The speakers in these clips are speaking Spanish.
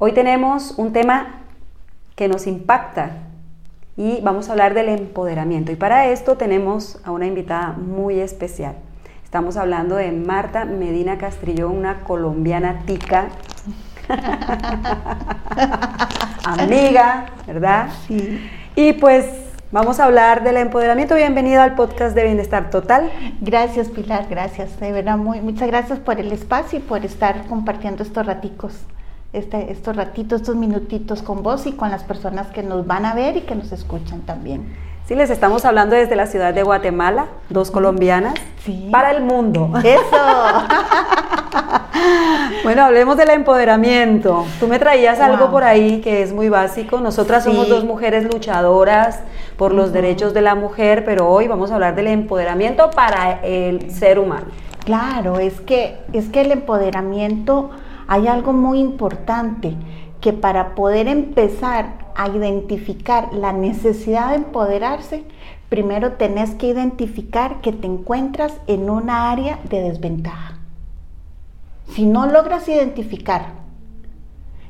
Hoy tenemos un tema que nos impacta y vamos a hablar del empoderamiento. Y para esto tenemos a una invitada muy especial. Estamos hablando de Marta Medina Castrillón, una colombiana tica, amiga, ¿verdad? Sí. Y pues vamos a hablar del empoderamiento. Bienvenida al podcast de Bienestar Total. Gracias, Pilar, gracias. De verdad, muy, muchas gracias por el espacio y por estar compartiendo estos raticos, este, estos ratitos, estos minutitos con vos y con las personas que nos van a ver y que nos escuchan también. Sí, les estamos hablando desde la ciudad de Guatemala, dos colombianas, Sí. para el mundo. Eso. Bueno, hablemos del empoderamiento. Tú me traías algo Wow. por ahí que es muy básico. Nosotras somos Sí. dos mujeres luchadoras por los derechos de la mujer, pero hoy vamos a hablar del empoderamiento para el ser humano. Claro, es que, es que el empoderamiento hay algo muy importante, que para poder empezar a identificar la necesidad de empoderarse, primero tenés que identificar que te encuentras en una área de desventaja. Si no logras identificar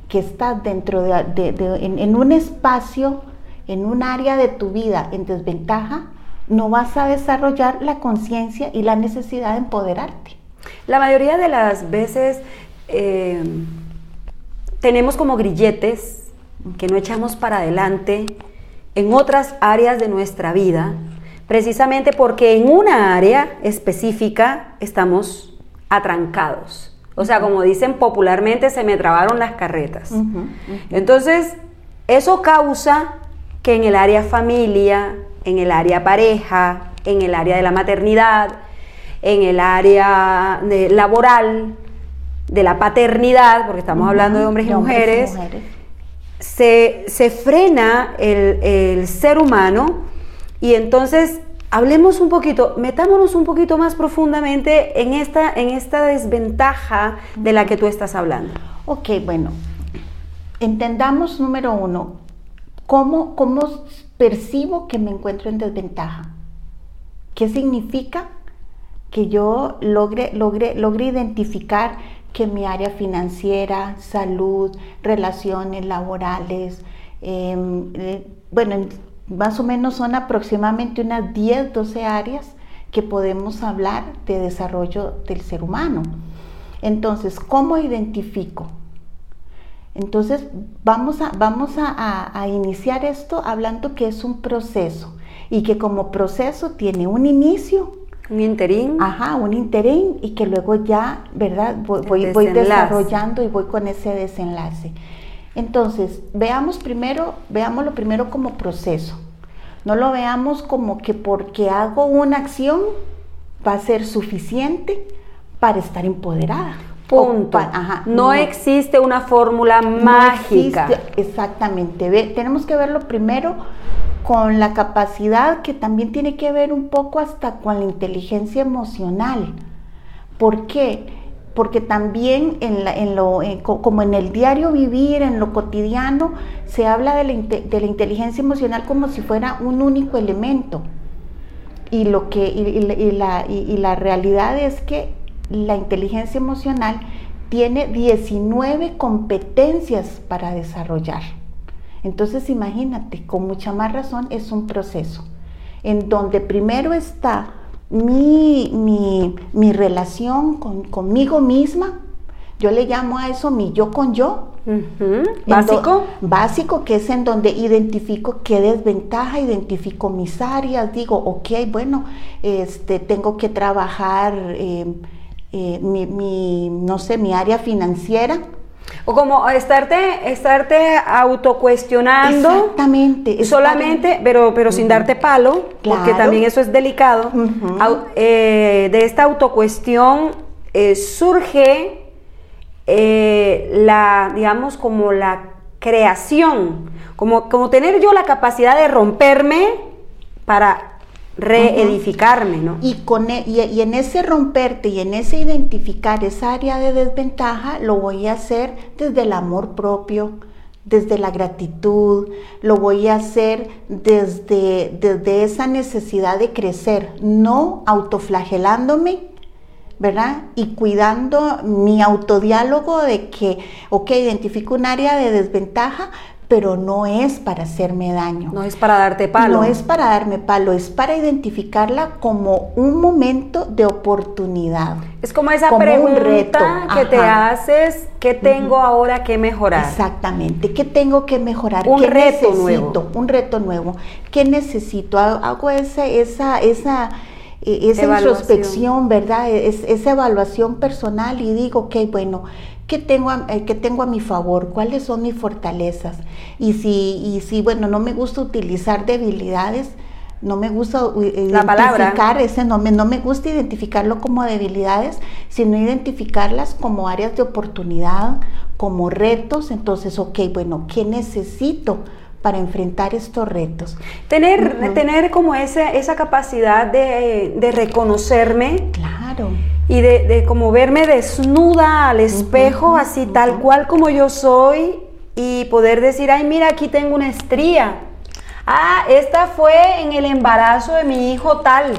que estás dentro de, en un espacio, en un área de tu vida en desventaja, no vas a desarrollar la conciencia y la necesidad de empoderarte. La mayoría de las veces eh, tenemos como grilletes que no echamos para adelante en otras áreas de nuestra vida, precisamente porque en una área específica estamos atrancados. O sea, como dicen popularmente, se me trabaron las carretas. Entonces, eso causa que en el área familia, en el área pareja, en el área de la maternidad, en el área de- laboral, de la paternidad, porque estamos hablando de hombres y De hombres mujeres, mujeres. se, se frena el, el ser humano y entonces hablemos un poquito, metámonos un poquito más profundamente en esta, en esta desventaja de la que tú estás hablando. Ok, bueno, entendamos número uno, ¿cómo, cómo percibo que me encuentro en desventaja? ¿Qué significa que yo logre, logre, logre identificar que mi área financiera, salud, relaciones laborales, em, eh, bueno, en- más o menos son aproximadamente unas 10, 12 áreas que podemos hablar de desarrollo del ser humano. Entonces, ¿cómo identifico? Entonces, vamos, a, vamos a iniciar esto hablando que es un proceso y que como proceso tiene un inicio, Un interín. ajá, un interín y que luego ya, ¿verdad? Voy, voy, desarrollando y voy con ese desenlace. Entonces, veamos primero, veámoslo primero como proceso. No lo veamos como que porque hago una acción va a ser suficiente para estar empoderada. Punto. ajá, no, existe una fórmula no mágica. existe- exactamente. Ve, tenemos que verlo primero con la capacidad que también tiene que ver un poco hasta con la inteligencia emocional. ¿Por qué? Porque también en la- en lo, en co- como en el diario vivir, en lo cotidiano, se habla de la, inte- de la inteligencia emocional como si fuera un único elemento. Y, lo que, y, y la- y la, y- y la realidad es que la inteligencia emocional tiene 19 competencias para desarrollar. Entonces imagínate, con mucha más razón es un proceso en donde primero está mi, mi- mi relación con, conmigo misma, yo le llamo a eso mi yo con yo, do- Básico. Básico, que es en donde identifico qué desventaja, identifico mis áreas, digo, ok, bueno, este, tengo que trabajar eh, eh, mi, mi, no sé, mi área financiera. O como estarte, estarte autocuestionando Exactamente. solamente, pero, pero sin darte palo, porque también eso es delicado. Au- eh, de esta autocuestión eh, surge eh, la, digamos, como la creación, como, como tener yo la capacidad de romperme para reedificarme, ¿no? Y, con e- y, en ese romperte y en ese identificar esa área de desventaja, lo voy a hacer desde el amor propio, desde la gratitud, lo voy a hacer desde, desde esa necesidad de crecer, no autoflagelándome, ¿verdad? Y cuidando mi autodiálogo de que, ok, identifico un área de desventaja, pero no es para hacerme daño. No es para darte palo. No es para darme palo, es para identificarla como un momento de oportunidad. Es como esa pregunta que te haces, ¿qué tengo ahora que mejorar? Exactamente, ¿qué tengo que mejorar? Un ¿Qué reto necesito? nuevo. Un reto nuevo. ¿Qué necesito? Hago esa, esa, esa, eh, esa Evaluación. introspección, ¿verdad? Es- esa evaluación personal y digo, ok, bueno, ¿qué tengo, a, eh, qué tengo a mi favor? ¿Cuáles son mis fortalezas? Y si, y si, bueno, no me gusta utilizar debilidades, no me gusta u- La palabra. identificar ese no me, no me gusta identificarlo como debilidades, sino identificarlas como áreas de oportunidad, como retos. Entonces, ok, bueno, ¿qué necesito para enfrentar estos retos? Tener, tener como ese, esa capacidad de, de reconocerme Claro. y de, de como verme desnuda al espejo, así tal cual como yo soy, y poder decir, ay, mira, aquí tengo una estría. Ah, esta fue en el embarazo de mi hijo tal.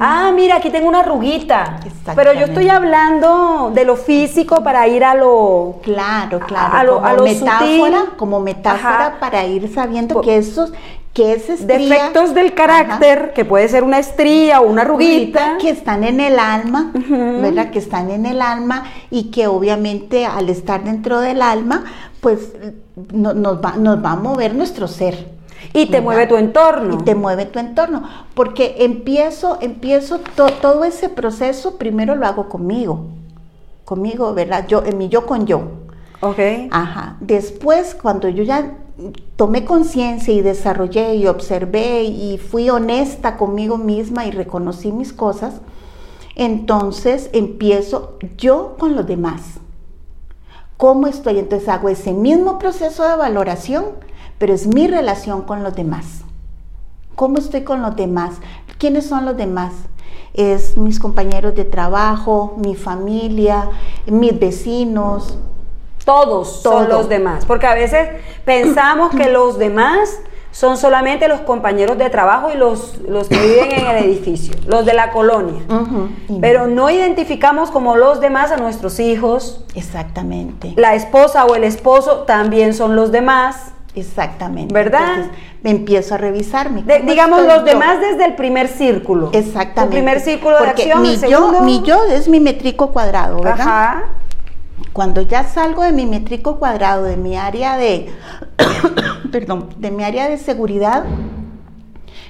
Ah, mira, aquí tengo una arruguita. Pero yo estoy hablando de lo físico para ir a lo... Claro, claro. A lo- como a lo metáfora, sutil. como metáfora Ajá. para ir sabiendo que esos, que estría, Defectos del carácter, que puede ser una estría o una arruguita. que están en el alma, ¿verdad? Que están en el alma y que obviamente al estar dentro del alma, pues no- nos, va, nos va a mover nuestro ser. Y te ¿verdad? mueve tu entorno. Y te mueve tu entorno. Porque empiezo, empiezo to- todo ese proceso, primero lo hago conmigo. Conmigo, ¿verdad? Yo, en mi yo con yo. Ok. Ajá. Después, cuando yo ya tomé conciencia y desarrollé y observé y fui honesta conmigo misma y reconocí mis cosas, entonces empiezo yo con los demás. ¿Cómo estoy? Entonces hago ese mismo proceso de valoración, pero es mi relación con los demás. ¿Cómo estoy con los demás? ¿Quiénes son los demás? Es mis compañeros de trabajo, mi familia, mis vecinos, Todos son Todo. los demás. Porque a veces pensamos que los demás son solamente los compañeros de trabajo y los, los que viven en el edificio, los de la colonia. Ujú, y Pero no identificamos como los demás a nuestros hijos. Exactamente. La esposa o el esposo también son los demás. Exactamente. ¿Verdad? Entonces, me empiezo a revisarme. De- ¿Cómo digamos los yo? demás desde el primer círculo. Exactamente. El primer círculo de acción, Mi el yo, segundo. mi yo es mi métrico cuadrado, ¿verdad? Ajá. Cuando ya salgo de mi métrico cuadrado, de mi área de, perdón, de mi área de seguridad,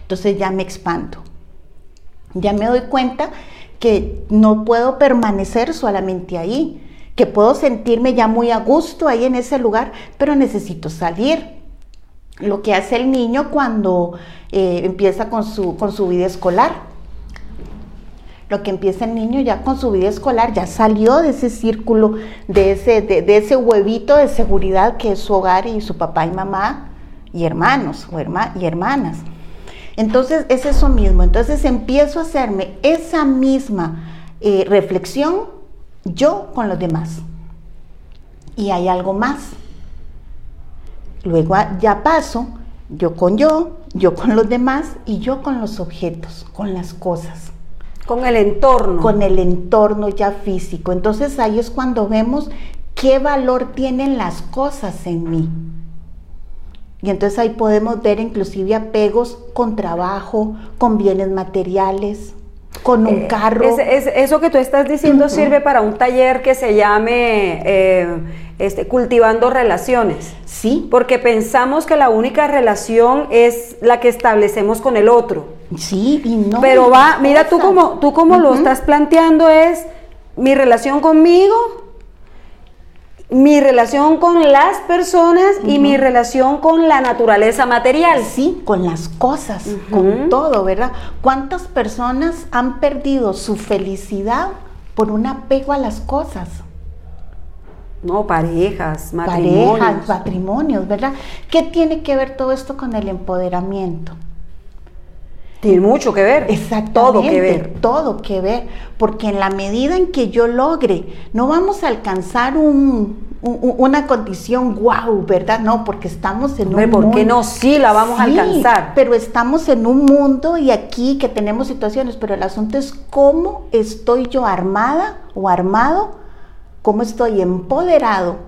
entonces ya me expando. Ya me doy cuenta que no puedo permanecer solamente ahí, que puedo sentirme ya muy a gusto ahí en ese lugar, pero necesito salir. Lo que hace el niño cuando eh, empieza con su, con su vida escolar lo que empieza el niño ya con su vida escolar, ya salió de ese círculo, de ese, de, ese huevito de seguridad que es su hogar y su papá y mamá y hermanos o herma- y hermanas. Entonces es eso mismo, entonces empiezo a hacerme esa misma eh, reflexión yo con los demás. Y hay algo más. Luego ya paso yo con yo, yo con los demás y yo con los objetos, con las cosas Con el entorno. con el entorno ya físico. Entonces ahí es cuando vemos qué valor tienen las cosas en mí. Y entonces ahí podemos ver inclusive apegos con trabajo, con bienes materiales, con un Eh, carro. es- es- eso que tú estás diciendo sirve para un taller que se llame eh, este, Cultivando Relaciones. Sí, Porque pensamos que la única relación es la que establecemos con el otro. sí, y no. Pero va, mira tú como, tú como lo estás planteando es mi relación conmigo, mi relación con las personas y mi relación con la naturaleza material. Sí, con las cosas, con todo, ¿verdad? ¿Cuántas personas han perdido su felicidad por un apego a las cosas? No, parejas, matrimonios. parejas, matrimonios, ¿verdad? ¿Qué tiene que ver todo esto con el empoderamiento? Tiene mucho que ver. Exactamente, Todo que ver. todo que ver, porque en la medida en que yo logre, no vamos a alcanzar un, una condición guau, ¿verdad? No, porque estamos en Hombre, un ¿por mundo. qué no? Sí, la vamos a alcanzar. Pero estamos en un mundo y aquí que tenemos situaciones, pero el asunto es cómo estoy yo armada o armado, cómo estoy empoderado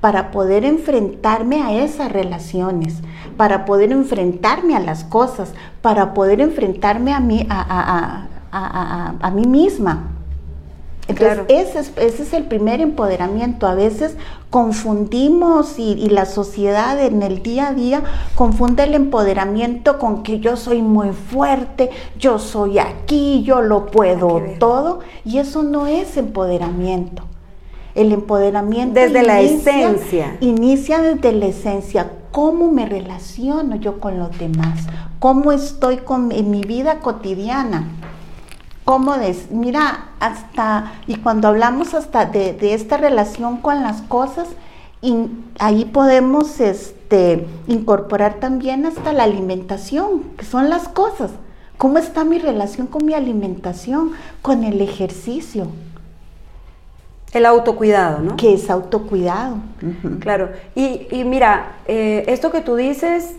para poder enfrentarme a esas relaciones, para poder enfrentarme a las cosas, para poder enfrentarme a mí, a, a- a- a- mí misma. Entonces, Claro. ese, es, ese es el primer empoderamiento. A veces confundimos y, y la sociedad en el día a día confunde el empoderamiento con que yo soy muy fuerte, yo soy aquí, yo lo puedo todo. Y eso no es empoderamiento. El empoderamiento Desde la esencia. Inicia desde la esencia. ¿Cómo me relaciono yo con los demás? ¿Cómo estoy con, en mi vida cotidiana? ¿Cómo des? Mira, hasta, y cuando hablamos hasta de, de esta relación con las cosas, in- ahí podemos este, incorporar también hasta la alimentación, que son las cosas. ¿Cómo está mi relación con mi alimentación? Con el ejercicio, El autocuidado, ¿no? que es autocuidado. Claro. Y, y mira, eh, esto que tú dices,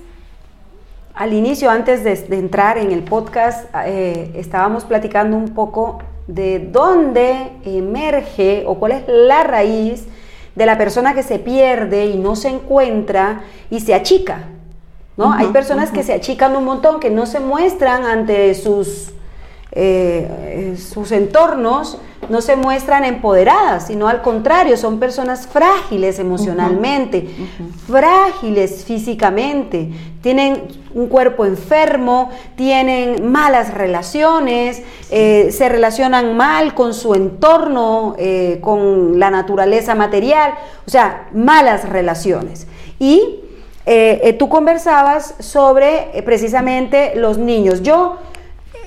al inicio, antes de, de entrar en el podcast, eh, estábamos platicando un poco de dónde emerge o cuál es la raíz de la persona que se pierde y no se encuentra y se achica. ¿no? Hay personas que se achican un montón, que no se muestran ante sus, eh, sus entornos, no se muestran empoderadas, sino al contrario, son personas frágiles emocionalmente, frágiles físicamente, tienen un cuerpo enfermo, tienen malas relaciones, eh, se relacionan mal con su entorno, eh, con la naturaleza material, o sea, malas relaciones. Y eh, tú conversabas sobre precisamente los niños. Yo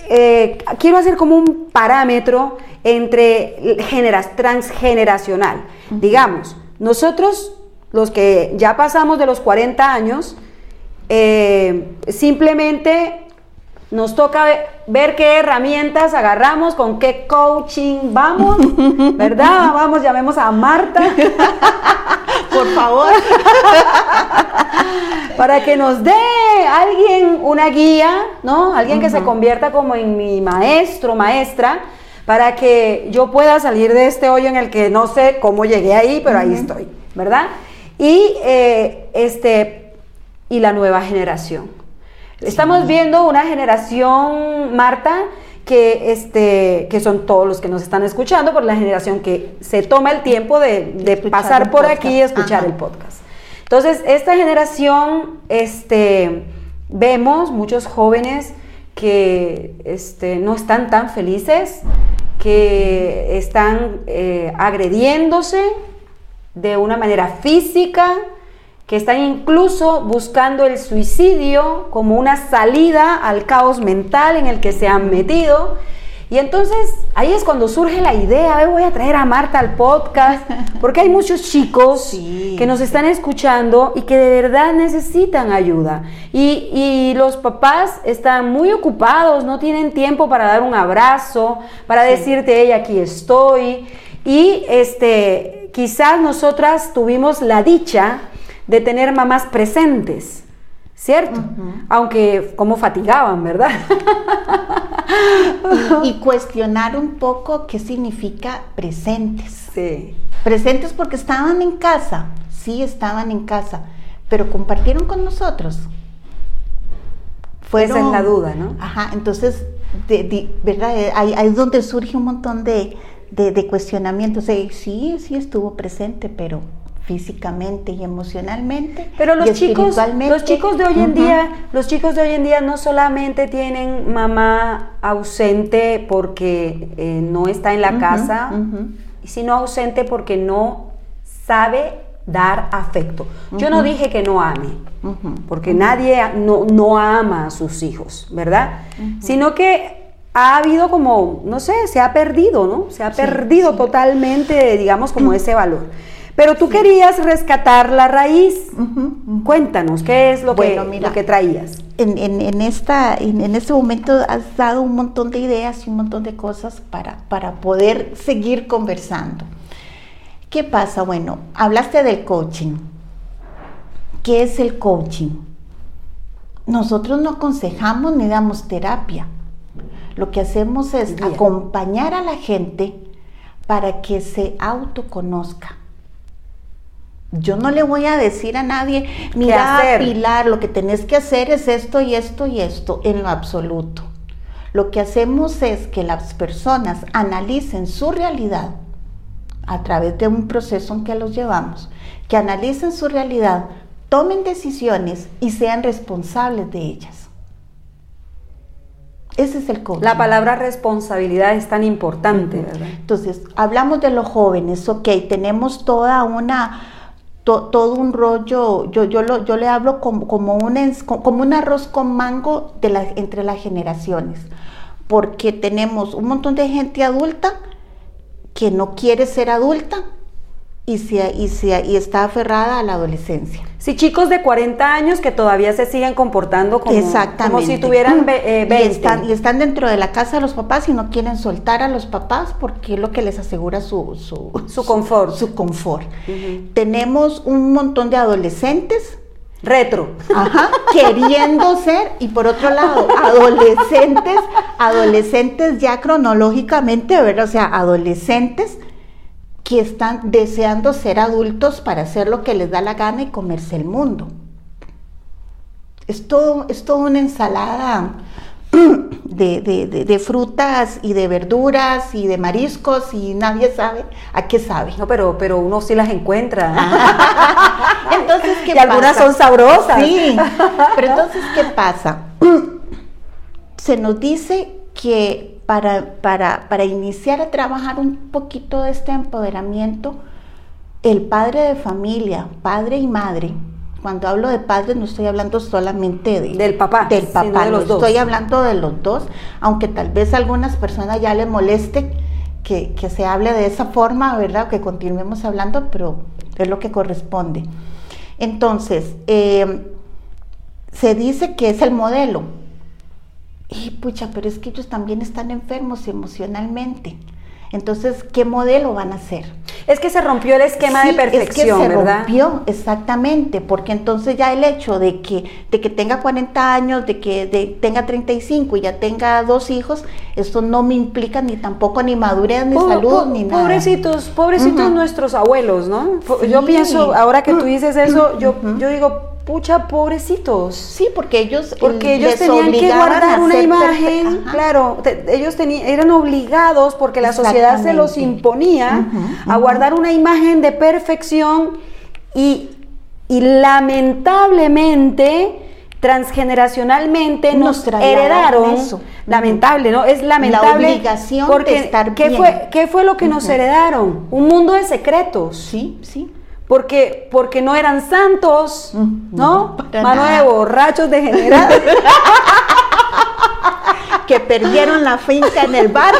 eh, quiero hacer como un parámetro entre generas, transgeneracional. Digamos, nosotros, los que ya pasamos de los 40 años, eh, simplemente nos toca ve- ver qué herramientas agarramos, con qué coaching vamos, ¿verdad? Vamos, llamemos a Marta. Por favor. para que nos dé alguien una guía, ¿no? Alguien que se convierta como en mi maestro, maestra, para que yo pueda salir de este hoyo en el que no sé cómo llegué ahí, pero ahí estoy, ¿verdad? Y eh, este y la nueva generación. Estamos viendo una generación, Marta, que, este, que son todos los que nos están escuchando, por la generación que se toma el tiempo de, pasar por podcast. aquí y escuchar Ajá. el podcast. Entonces, esta generación, este, vemos muchos jóvenes que este, no están tan felices, que están eh, agrediéndose de una manera física, que están incluso buscando el suicidio como una salida al caos mental en el que se han metido. Y entonces ahí es cuando surge la idea, "Ay, voy a traer a Marta al podcast, porque hay muchos chicos Sí, que nos están escuchando y que de verdad necesitan ayuda. Y, y los papás están muy ocupados, no tienen tiempo para dar un abrazo, para decirte, hey, aquí estoy. Y este, quizás nosotras tuvimos la dicha de tener mamás presentes, ¿cierto? Aunque como fatigaban, ¿verdad? y, y cuestionar un poco qué significa presentes. sí. Presentes porque estaban en casa, sí estaban en casa, pero compartieron con nosotros. Esa es la duda, ¿no? Ajá, entonces, de- de- ¿verdad? Eh, Ahí, ahí es donde surge un montón de, de, de cuestionamientos. Eh, sí, sí estuvo presente, pero físicamente y emocionalmente. Pero los y chicos, los chicos de hoy en día, los chicos de hoy en día no solamente tienen mamá ausente porque eh, no está en la casa, sino ausente porque no sabe dar afecto. Yo no dije que no ame, porque nadie no, no ama a sus hijos, ¿verdad? Sino que ha habido como, no sé, se ha perdido, ¿no? Se ha Sí, perdido sí. totalmente, digamos, como ese valor. Pero tú querías rescatar la raíz. Cuéntanos, ¿qué es lo, Bueno, que, mira. lo que traías? en, en- en esta, en, en este momento has dado un montón de ideas y un montón de cosas para, para poder seguir conversando. ¿Qué pasa? Bueno, hablaste del coaching. ¿Qué es el coaching? Nosotros no aconsejamos ni damos terapia. Lo que hacemos es acompañar a la gente para que se autoconozca. Yo no le voy a decir a nadie, mira, Pilar, lo que tenés que hacer es esto y esto y esto, en lo absoluto. Lo que hacemos es que las personas analicen su realidad a través de un proceso en que los llevamos, que analicen su realidad, tomen decisiones y sean responsables de ellas. Ese es el coaching. La palabra responsabilidad es tan importante, ¿verdad? Entonces, hablamos de los jóvenes, ok, tenemos toda una, todo un rollo, yo, yo, lo, yo le hablo como, como, un, como un arroz con mango de la, entre las generaciones, porque tenemos un montón de gente adulta que no quiere ser adulta y, se, y, se, y está aferrada a la adolescencia. Sí, chicos de 40 años que todavía se siguen comportando como, como si tuvieran 20. Eh, y, están, y están dentro de la casa de los papás y no quieren soltar a los papás porque es lo que les asegura su, su, confort. Su confort. Tenemos un montón de adolescentes retro. Ajá, queriendo ser, y por otro lado, adolescentes, adolescentes ya cronológicamente, ¿verdad? O sea, adolescentes que están deseando ser adultos para hacer lo que les da la gana y comerse el mundo. Es todo, es toda una ensalada de, frutas y de verduras y de mariscos y nadie sabe a qué sabe. No, pero, pero uno sí las encuentra. entonces, ¿qué y algunas son sabrosas. Sí, pero entonces, ¿qué pasa? Se nos dice que para, para, para iniciar a trabajar un poquito de este empoderamiento, el padre de familia, padre y madre, cuando hablo de padre no estoy hablando solamente de, del papá, del papá, no estoy hablando de los dos, aunque tal vez a algunas personas ya le moleste que, se hable de esa forma, ¿verdad? Que continuemos hablando, pero es lo que corresponde. Entonces, eh, se dice que es el modelo. Y pucha, pero es que ellos también están enfermos emocionalmente. Entonces, ¿qué modelo van a hacer? Es que se rompió el esquema de perfección, es que se rompió, exactamente, porque entonces ya el hecho de que, de que tenga 40 años, de que tenga 35 y ya tenga dos hijos, eso no me implica ni tampoco ni madurez, ni salud, ni nada. Pobrecitos, pobrecitos nuestros abuelos, ¿no? Yo pienso, ahora que tú dices eso, yo, yo digo, pucha, pobrecitos. Sí, porque ellos porque ellos tenían que guardar una imagen, claro, ellos tenían eran obligados porque la sociedad se los imponía a guardar una imagen de perfección y, y lamentablemente transgeneracionalmente nos, heredaron lamentable, ¿no? Es lamentable la obligación porque de estar ¿qué fue qué fue lo que nos heredaron? Un mundo de secretos. Sí, sí porque, porque no eran santos, mm, ¿no? Mano de borrachos degenerados. que perdieron la finca en el bar.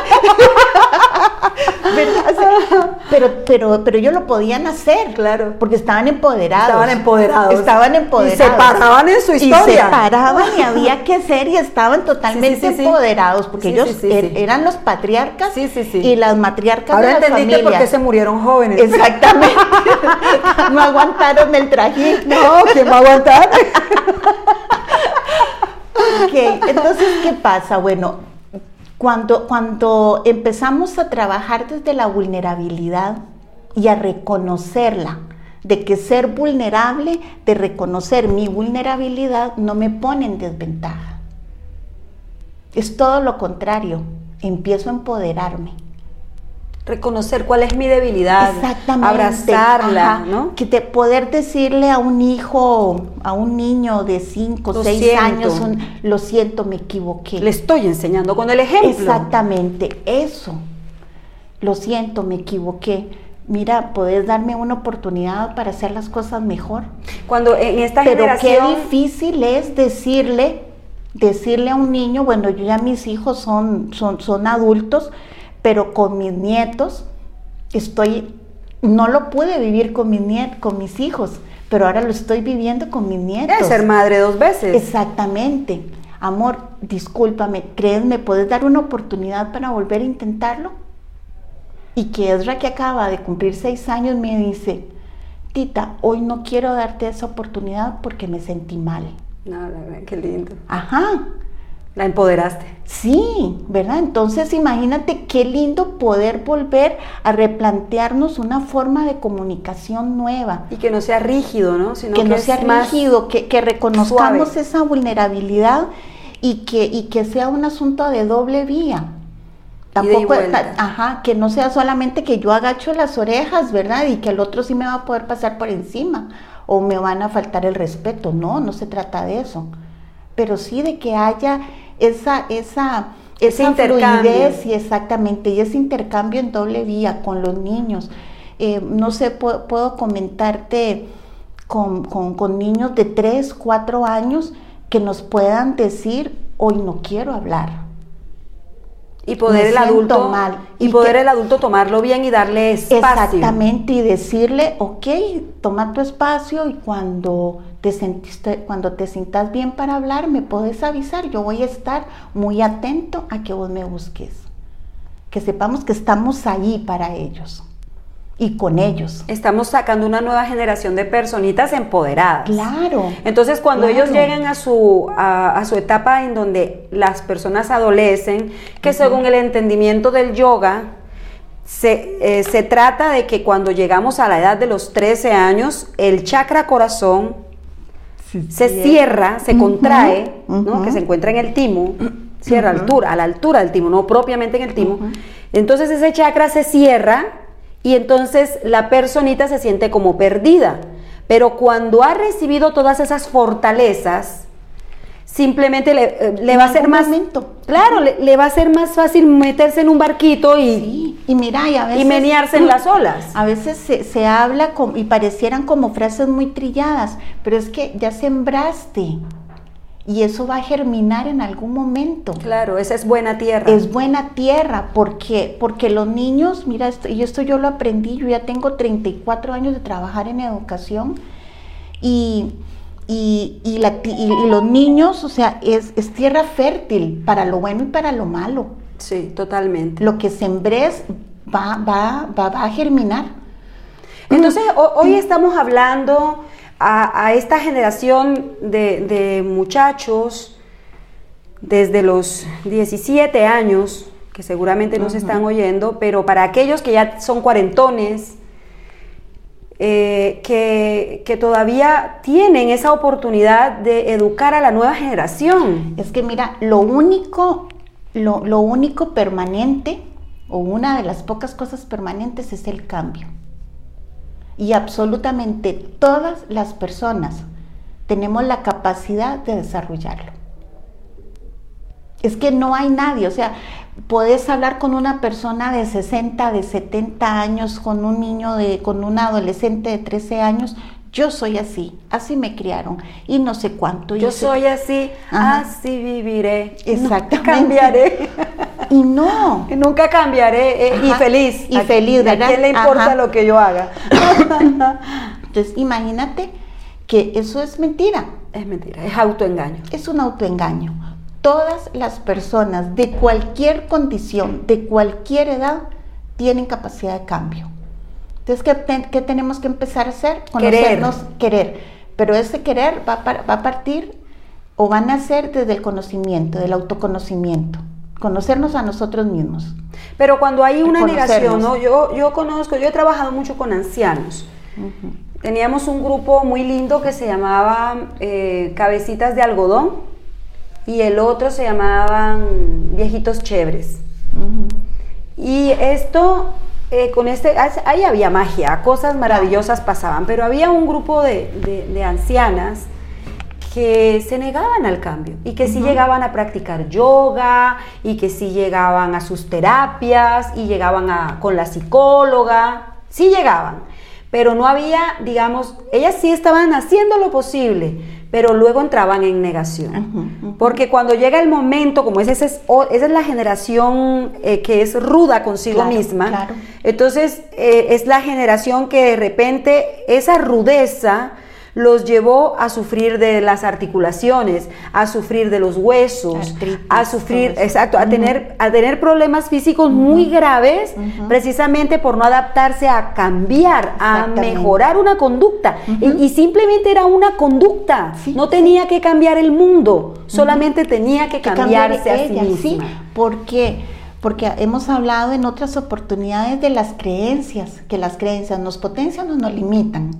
pero, pero, pero ellos lo podían hacer, claro, porque estaban empoderados. Estaban empoderados. Estaban empoderados. Y se paraban en su historia. Y se paraban y había que ser y estaban totalmente empoderados, porque ellos er, eran los patriarcas y las matriarcas Ahora de las entendiste por qué se murieron jóvenes. Exactamente. no aguantaron el trajín. No, ¿quién va a aguantar? ok, entonces, ¿qué pasa? Bueno, cuando, cuando empezamos a trabajar desde la vulnerabilidad y a reconocerla, de que ser vulnerable, de reconocer mi vulnerabilidad, no me pone en desventaja. Es todo lo contrario, empiezo a empoderarme reconocer cuál es mi debilidad, abrazarla, ¿no? Que te, poder decirle a un hijo, a un niño de 5, 6 años, lo siento, me equivoqué. Le estoy enseñando con el ejemplo. Exactamente, eso. Lo siento, me equivoqué. Mira, puedes darme una oportunidad para hacer las cosas mejor. Cuando en esta Pero generación... qué difícil es decirle, decirle a un niño, bueno, yo ya mis hijos son, son, son adultos, pero con mis nietos estoy, no lo pude vivir con mis, nietos, con mis hijos, pero ahora lo estoy viviendo con mis nietos. Es ser madre dos veces. Exactamente. Amor, discúlpame, ¿crees me puedes dar una oportunidad para volver a intentarlo? Y que Ezra, que acaba de cumplir seis años, me dice, Tita, hoy no quiero darte esa oportunidad porque me sentí mal. No, la verdad, qué lindo. Ajá. La empoderaste. Sí, ¿verdad? Entonces imagínate qué lindo poder volver a replantearnos una forma de comunicación nueva. Y que no sea rígido, ¿no? Sino que, no sea rígido, que, que reconozcamos esa vulnerabilidad y que, y que sea un asunto de doble vía. Tampoco, ajá, que no sea solamente que yo agacho las orejas, ¿verdad? Y que el otro sí me va a poder pasar por encima o me van a faltar el respeto. No, no se trata de eso. Pero sí de que haya esa, esa, esa fluidez y exactamente, y ese intercambio en doble vía con los niños. Eh, no sé, puedo, comentarte con, con, niños de 3, 4 años que nos puedan decir, hoy no quiero hablar. Y poder el adulto mal. Y, poder el adulto tomarlo bien y darle espacio. Exactamente, y decirle, ok, toma tu espacio y cuando te sentiste, cuando te sientas bien para hablar, me puedes avisar. Yo voy a estar muy atento a que vos me busques. Que sepamos que estamos ahí para ellos y con ellos. Estamos sacando una nueva generación de personitas empoderadas. Claro. Entonces, cuando ellos lleguen a su, a, su etapa en donde las personas adolecen, que según el entendimiento del yoga, se, eh, se, trata de que cuando llegamos a la edad de los 13 años, el chakra corazón se cierra, se contrae, ¿no? que se encuentra en el timo, cierra altura, a la altura del timo, no propiamente en el timo. Entonces ese chakra se cierra y entonces la personita se siente como perdida. Pero cuando ha recibido todas esas fortalezas, simplemente le, eh, va a ser más claro le, va a ser más fácil meterse en un barquito y y mira y a veces menearse en las olas a veces se, habla y parecieran como frases muy trilladas pero es que ya sembraste y eso va a germinar en algún momento. Claro, esa es buena tierra. Es buena tierra, porque Porque los niños, mira, esto, y esto yo lo aprendí, yo ya tengo 34 años de trabajar en educación y, y, y, los niños, o sea, es, es, tierra fértil para lo bueno y para lo malo. Sí, totalmente. Lo que sembres va, va, va, va a germinar. Entonces, hoy estamos hablando a, esta generación de, muchachos desde los 17 años, que seguramente no se están oyendo, pero para aquellos que ya son cuarentones, eh, que, todavía tienen esa oportunidad de educar a la nueva generación. Es que mira, lo único, lo, lo único permanente, o una de las pocas cosas permanentes, es el cambio y absolutamente todas las personas tenemos la capacidad de desarrollarlo. Es que no hay nadie, o sea, puedes hablar con una persona de 60, de 70 años, con un niño de con un adolescente de 13 años, yo soy así, así me criaron y no sé cuánto. Yo soy así, así viviré. Exactamente. Nunca cambiaré. Y no. nunca cambiaré eh, y feliz. Y feliz, ¿verdad? ¿A quién le importa lo que yo haga? Entonces, imagínate que eso es mentira. Es mentira, es autoengaño. Es un autoengaño. Todas las personas de cualquier condición, de cualquier edad, tienen capacidad de cambio. Entonces, ¿qué, tenemos que empezar a hacer? Conocernos, querer. Pero ese querer va, va a partir o van a ser desde el conocimiento, del autoconocimiento, conocernos a nosotros mismos. Pero cuando hay una negación, ¿no? yo, yo conozco, yo he trabajado mucho con ancianos. Teníamos un grupo muy lindo que se llamaba eh, Cabecitas de Algodón y el otro se llamaban Viejitos Chéveres. Y esto eh, con este, ahí había magia, cosas maravillosas pasaban, pero había un grupo de, ancianas que se negaban al cambio y que sí llegaban a practicar yoga y que sí llegaban a sus terapias y llegaban a, con la psicóloga, sí llegaban, pero no había, digamos, ellas sí estaban haciendo lo posible, pero luego entraban en negación. Porque cuando llega el momento, como esa es, esa es la generación eh, que es ruda consigo misma, entonces eh, es la generación que de repente esa rudeza los llevó a sufrir de las articulaciones, a sufrir de los huesos, a sufrir, exacto, a tener, a tener problemas físicos muy graves, precisamente por no adaptarse a cambiar, a mejorar una conducta. y, simplemente era una conducta, no tenía que cambiar el mundo, solamente tenía que, cambiarse a sí misma. porque porque hemos hablado en otras oportunidades de las creencias, que las creencias nos potencian o nos limitan.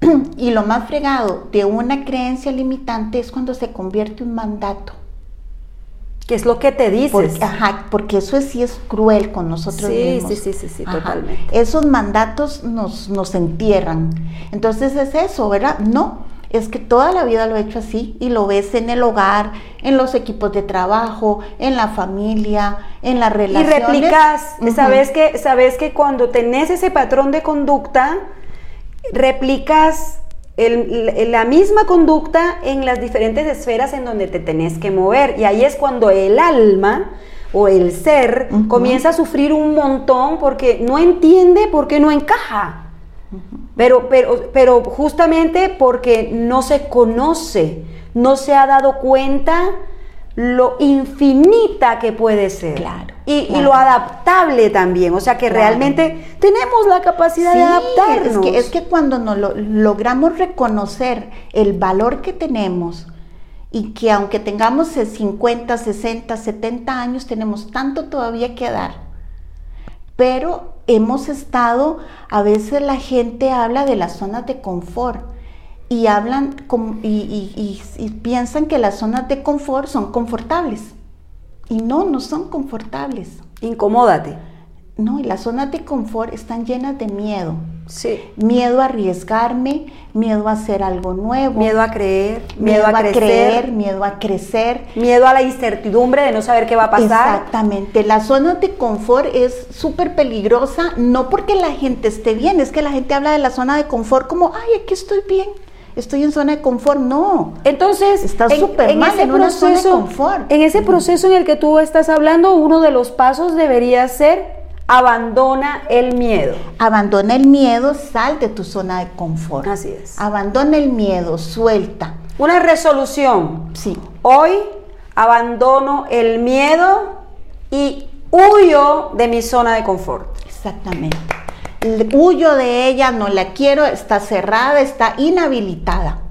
y lo más fregado de una creencia limitante es cuando se convierte en un mandato. ¿Qué es lo que te dices? Porque, ajá, porque eso sí es cruel con nosotros mismos. Sí, sí, sí, sí, totalmente. Esos mandatos nos, nos entierran. Entonces es eso, ¿verdad? No, es que toda la vida lo he hecho así y lo ves en el hogar, en los equipos de trabajo, en la familia, en las relaciones. Y replicas, sabes, que, sabes que cuando tenés ese patrón de conducta, replicas la misma conducta en las diferentes esferas en donde te tenés que mover. Y ahí es cuando el alma o el ser comienza a sufrir un montón porque no entiende por qué no encaja. Pero, pero, pero justamente porque no se conoce, no se ha dado cuenta lo infinita que puede ser. Claro. Y, lo adaptable también. O sea que realmente tenemos la capacidad de adaptarnos. Es que, es que cuando nos logramos reconocer el valor que tenemos y que aunque tengamos 50, 60, 70 años, tenemos tanto todavía que dar. Pero hemos estado, a veces la gente habla de las zonas de confort y hablan y, piensan que las zonas de confort son confortables. Y no, no son confortables. Incomódate. No, y las zonas de confort están llenas de miedo. Sí. Miedo a arriesgarme, miedo a hacer algo nuevo. Miedo a creer, miedo, a, crecer, miedo a crecer. Miedo a la incertidumbre de no saber qué va a pasar. Exactamente. La zona de confort es súper peligrosa, no porque la gente esté bien, es que la gente habla de la zona de confort como, ay, aquí estoy bien estoy en zona de confort. No. Entonces, está súper mal en, una zona de confort. En ese proceso en el que tú estás hablando, uno de los pasos debería ser abandona el miedo. Abandona el miedo, sal de tu zona de confort. Así es. Abandona el miedo, suelta. Una resolución. Sí. Hoy abandono el miedo y huyo de mi zona de confort. Exactamente huyo de ella, no la quiero, está cerrada, está inhabilitada.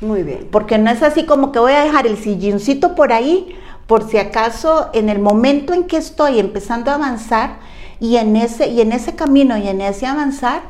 Muy bien. Porque no es así como que voy a dejar el silloncito por ahí, por si acaso en el momento en que estoy empezando a avanzar y en ese, y en ese camino y en ese avanzar,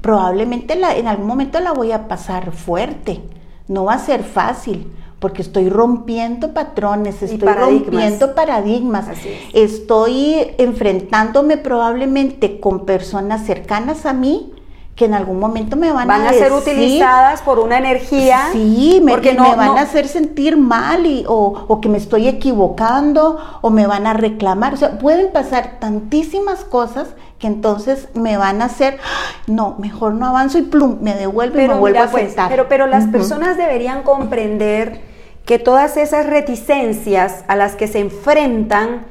probablemente en algún momento la voy a pasar fuerte. No va a ser fácil porque estoy rompiendo patrones, estoy rompiendo paradigmas, estoy enfrentándome probablemente con personas cercanas a mí que en algún momento me van, van a, ser utilizadas por una energía. Sí, me, porque no, me van a hacer sentir mal y, o, o, que me estoy equivocando o me van a reclamar. O sea, pueden pasar tantísimas cosas que entonces me van a hacer, no, mejor no avanzo y plum, me devuelvo y me vuelvo a pues, Pero, pero las personas deberían comprender que todas esas reticencias a las que se enfrentan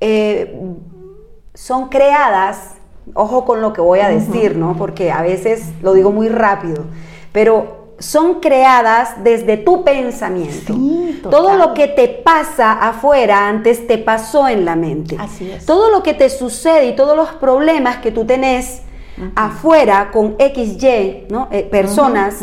eh, son creadas, ojo con lo que voy a decir, ¿no? Porque a veces lo digo muy rápido, pero son creadas desde tu pensamiento. Todo lo que te pasa afuera antes te pasó en la mente. Así es. Todo lo que te sucede y todos los problemas que tú tenés afuera con XY, ¿no? Eh, personas,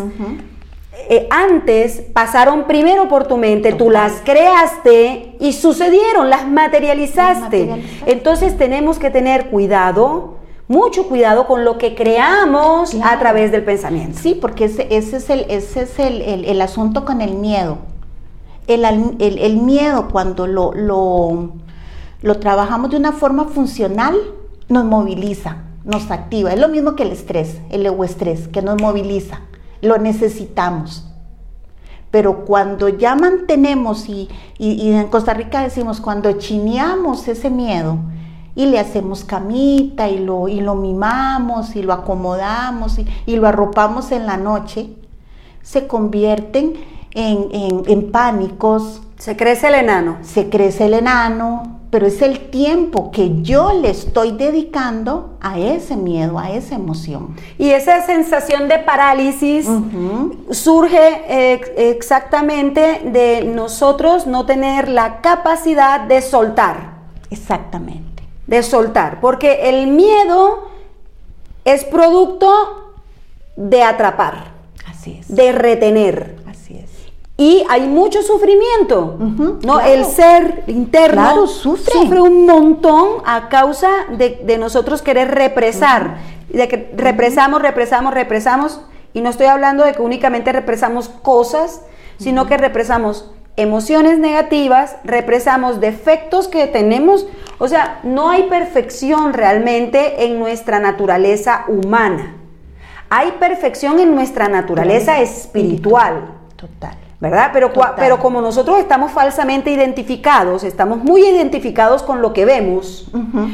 eh, antes pasaron primero por tu mente, tú las creaste y sucedieron, las materializaste. Entonces tenemos que tener cuidado, mucho cuidado con lo que creamos a través del pensamiento. Sí, porque ese, es, el, ese es el, asunto con el miedo. El, miedo cuando lo, lo, lo trabajamos de una forma funcional nos moviliza, nos activa. Es lo mismo que el estrés, el estrés, que nos moviliza lo necesitamos. Pero cuando ya mantenemos, y, en Costa Rica decimos, cuando chineamos ese miedo y le hacemos camita y lo, y lo mimamos y lo acomodamos y, lo arropamos en la noche, se convierten en, en pánicos. Se crece el enano. Se crece el enano, pero es el tiempo que yo le estoy dedicando a ese miedo, a esa emoción. Y esa sensación de parálisis surge eh, exactamente de nosotros no tener la capacidad de soltar. Exactamente. De soltar, porque el miedo es producto de atrapar. Así es. De retener. Así es. Y hay mucho sufrimiento, ¿no? El ser interno sufre. un montón a causa de, nosotros querer represar, de que represamos, represamos, represamos, y no estoy hablando de que únicamente represamos cosas, sino que represamos emociones negativas, represamos defectos que tenemos, o sea, no hay perfección realmente en nuestra naturaleza humana. Hay perfección en nuestra naturaleza espiritual. Total. ¿Verdad? Pero, pero como nosotros estamos falsamente identificados, estamos muy identificados con lo que vemos,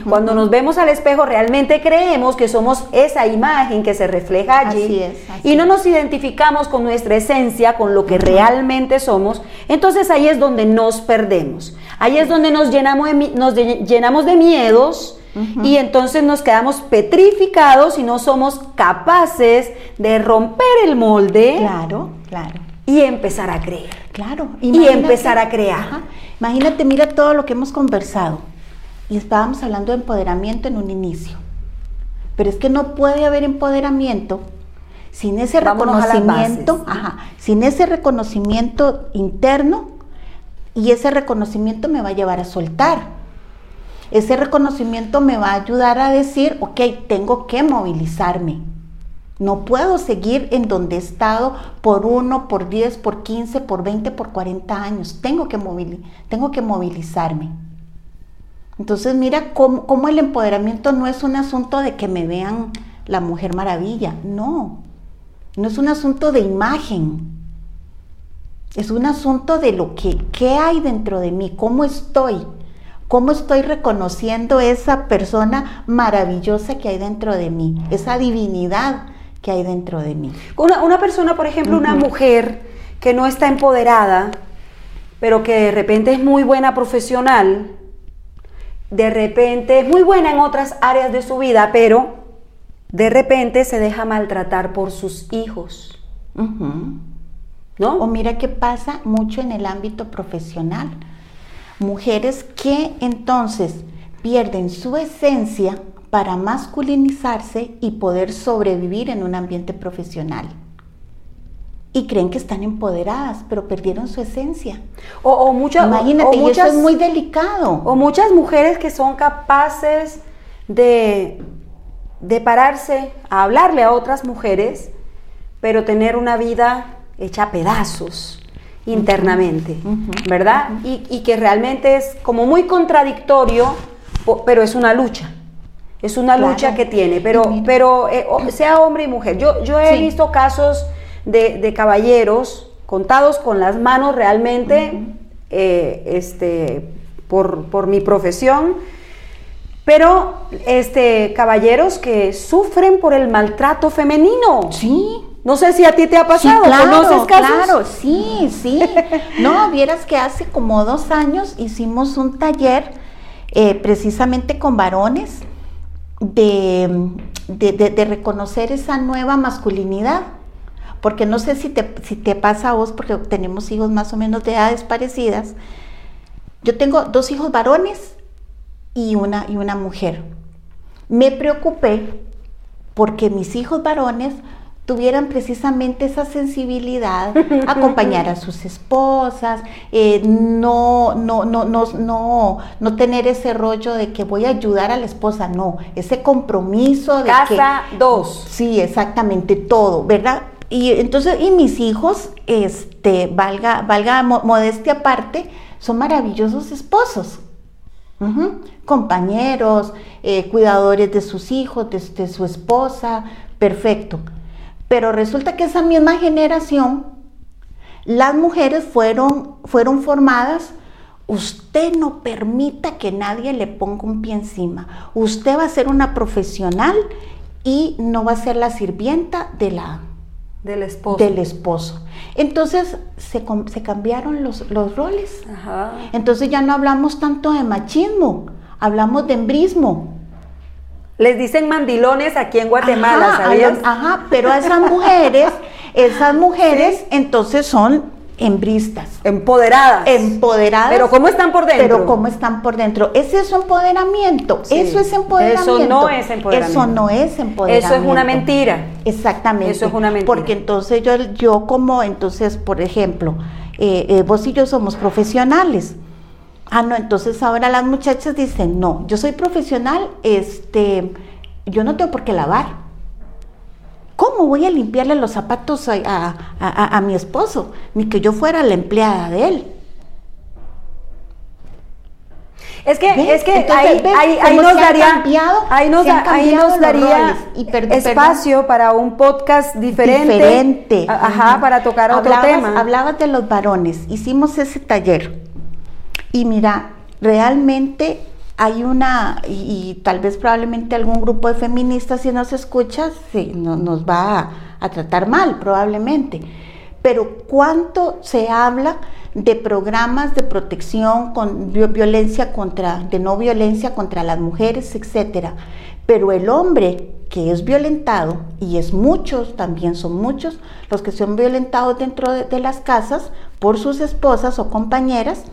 cuando nos vemos al espejo realmente creemos que somos esa imagen que se refleja allí y no nos identificamos con nuestra esencia, con lo que realmente somos, entonces ahí es donde nos perdemos, ahí es donde nos llenamos de, nos llenamos de miedos. Y entonces nos quedamos petrificados y no somos capaces de romper el molde. Claro, claro y empezar a creer. Claro. Y empezar a crear. Imagínate, mira todo lo que hemos conversado. Y estábamos hablando de empoderamiento en un inicio. Pero es que no puede haber empoderamiento sin ese reconocimiento, sin ese reconocimiento interno y ese reconocimiento me va a llevar a soltar. Ese reconocimiento me va a ayudar a decir, ok, tengo que movilizarme no puedo seguir en donde he estado por uno, por 10, por 15, por 20, por 40 años. Tengo que, tengo que movilizarme. Entonces mira cómo, el empoderamiento no es un asunto de que me vean la mujer maravilla. No, no es un asunto de imagen. Es un asunto de lo que ¿qué hay dentro de mí, cómo estoy, cómo estoy reconociendo esa persona maravillosa que hay dentro de mí, esa divinidad que hay dentro de mí. Una, persona, por ejemplo, una mujer que no está empoderada, pero que de repente es muy buena profesional, de repente es muy buena en otras áreas de su vida, pero de repente se deja maltratar por sus hijos. ¿No? O mira qué pasa mucho en el ámbito profesional. Mujeres que entonces pierden su esencia para masculinizarse y poder sobrevivir en un ambiente profesional. Y creen que están empoderadas, pero perdieron su esencia. O, muchas, Imagínate, muchas, eso es muy delicado. O muchas mujeres que son capaces de, de pararse a hablarle a otras mujeres, pero tener una vida hecha a pedazos internamente, ¿verdad? y, y que realmente es como muy contradictorio, pero es una lucha. Es una lucha que tiene, pero, pero eh, sea hombre y mujer. Yo, yo he visto casos de, caballeros contados con las manos realmente, eh, este, por, mi profesión, pero este, caballeros que sufren por el maltrato femenino. Sí. No sé si a ti te ha pasado, claro, ¿conoces casos? Claro, sí, sí. No, vieras que hace como dos años hicimos un taller eh, precisamente con varones de, reconocer esa nueva masculinidad. Porque no sé si te, si te pasa a vos, porque tenemos hijos más o menos de edades parecidas. Yo tengo dos hijos varones y una, y una mujer. Me preocupé porque mis hijos varones tuvieran precisamente esa sensibilidad, acompañar a sus esposas, eh, no, no, no, no, no, no tener ese rollo de que voy a ayudar a la esposa, no, ese compromiso de Casa dos. Sí, exactamente, todo, ¿verdad? Y entonces, y mis hijos, este, valga, valga modestia aparte, son maravillosos esposos. Compañeros, eh, cuidadores de sus hijos, de su esposa, perfecto. Pero resulta que esa misma generación, las mujeres fueron, fueron formadas, usted no permita que nadie le ponga un pie encima. Usted va a ser una profesional y no va a ser la sirvienta de la, Del esposo. Del esposo. Entonces se, se cambiaron los, los roles. Ajá. Entonces ya no hablamos tanto de machismo, hablamos de embrismo. Les dicen mandilones aquí en Guatemala, ¿sabías? ajá, pero a esas mujeres, esas mujeres entonces son hembristas. Empoderadas. Empoderadas. Pero ¿cómo están por dentro? Pero ¿cómo están por dentro? Ese es empoderamiento. Eso es empoderamiento. Eso no es empoderamiento. Eso no es empoderamiento. Eso es una mentira. Exactamente. Eso es una mentira. Porque entonces yo, yo como, entonces, por ejemplo, eh, eh, vos y yo somos profesionales. Ah, no, entonces ahora las muchachas dicen, no, yo soy profesional, este, yo no tengo por qué lavar ¿Cómo voy a limpiarle los zapatos a, mi esposo? Ni que yo fuera la empleada de él. Es que, es que ahí, nos daría, ahí nos, daría espacio para un podcast diferente. Diferente. Ajá, para tocar otro tema. Hablabas de los varones, hicimos ese taller. Y mira, realmente hay una, y, tal vez probablemente algún grupo de feministas si nos escucha, sí, nos va a, tratar mal, probablemente. Pero ¿cuánto se habla de programas de protección con violencia contra, de no violencia contra las mujeres, etcétera? Pero el hombre que es violentado, y es muchos, también son muchos, los que son violentados dentro de las casas por sus esposas o compañeras,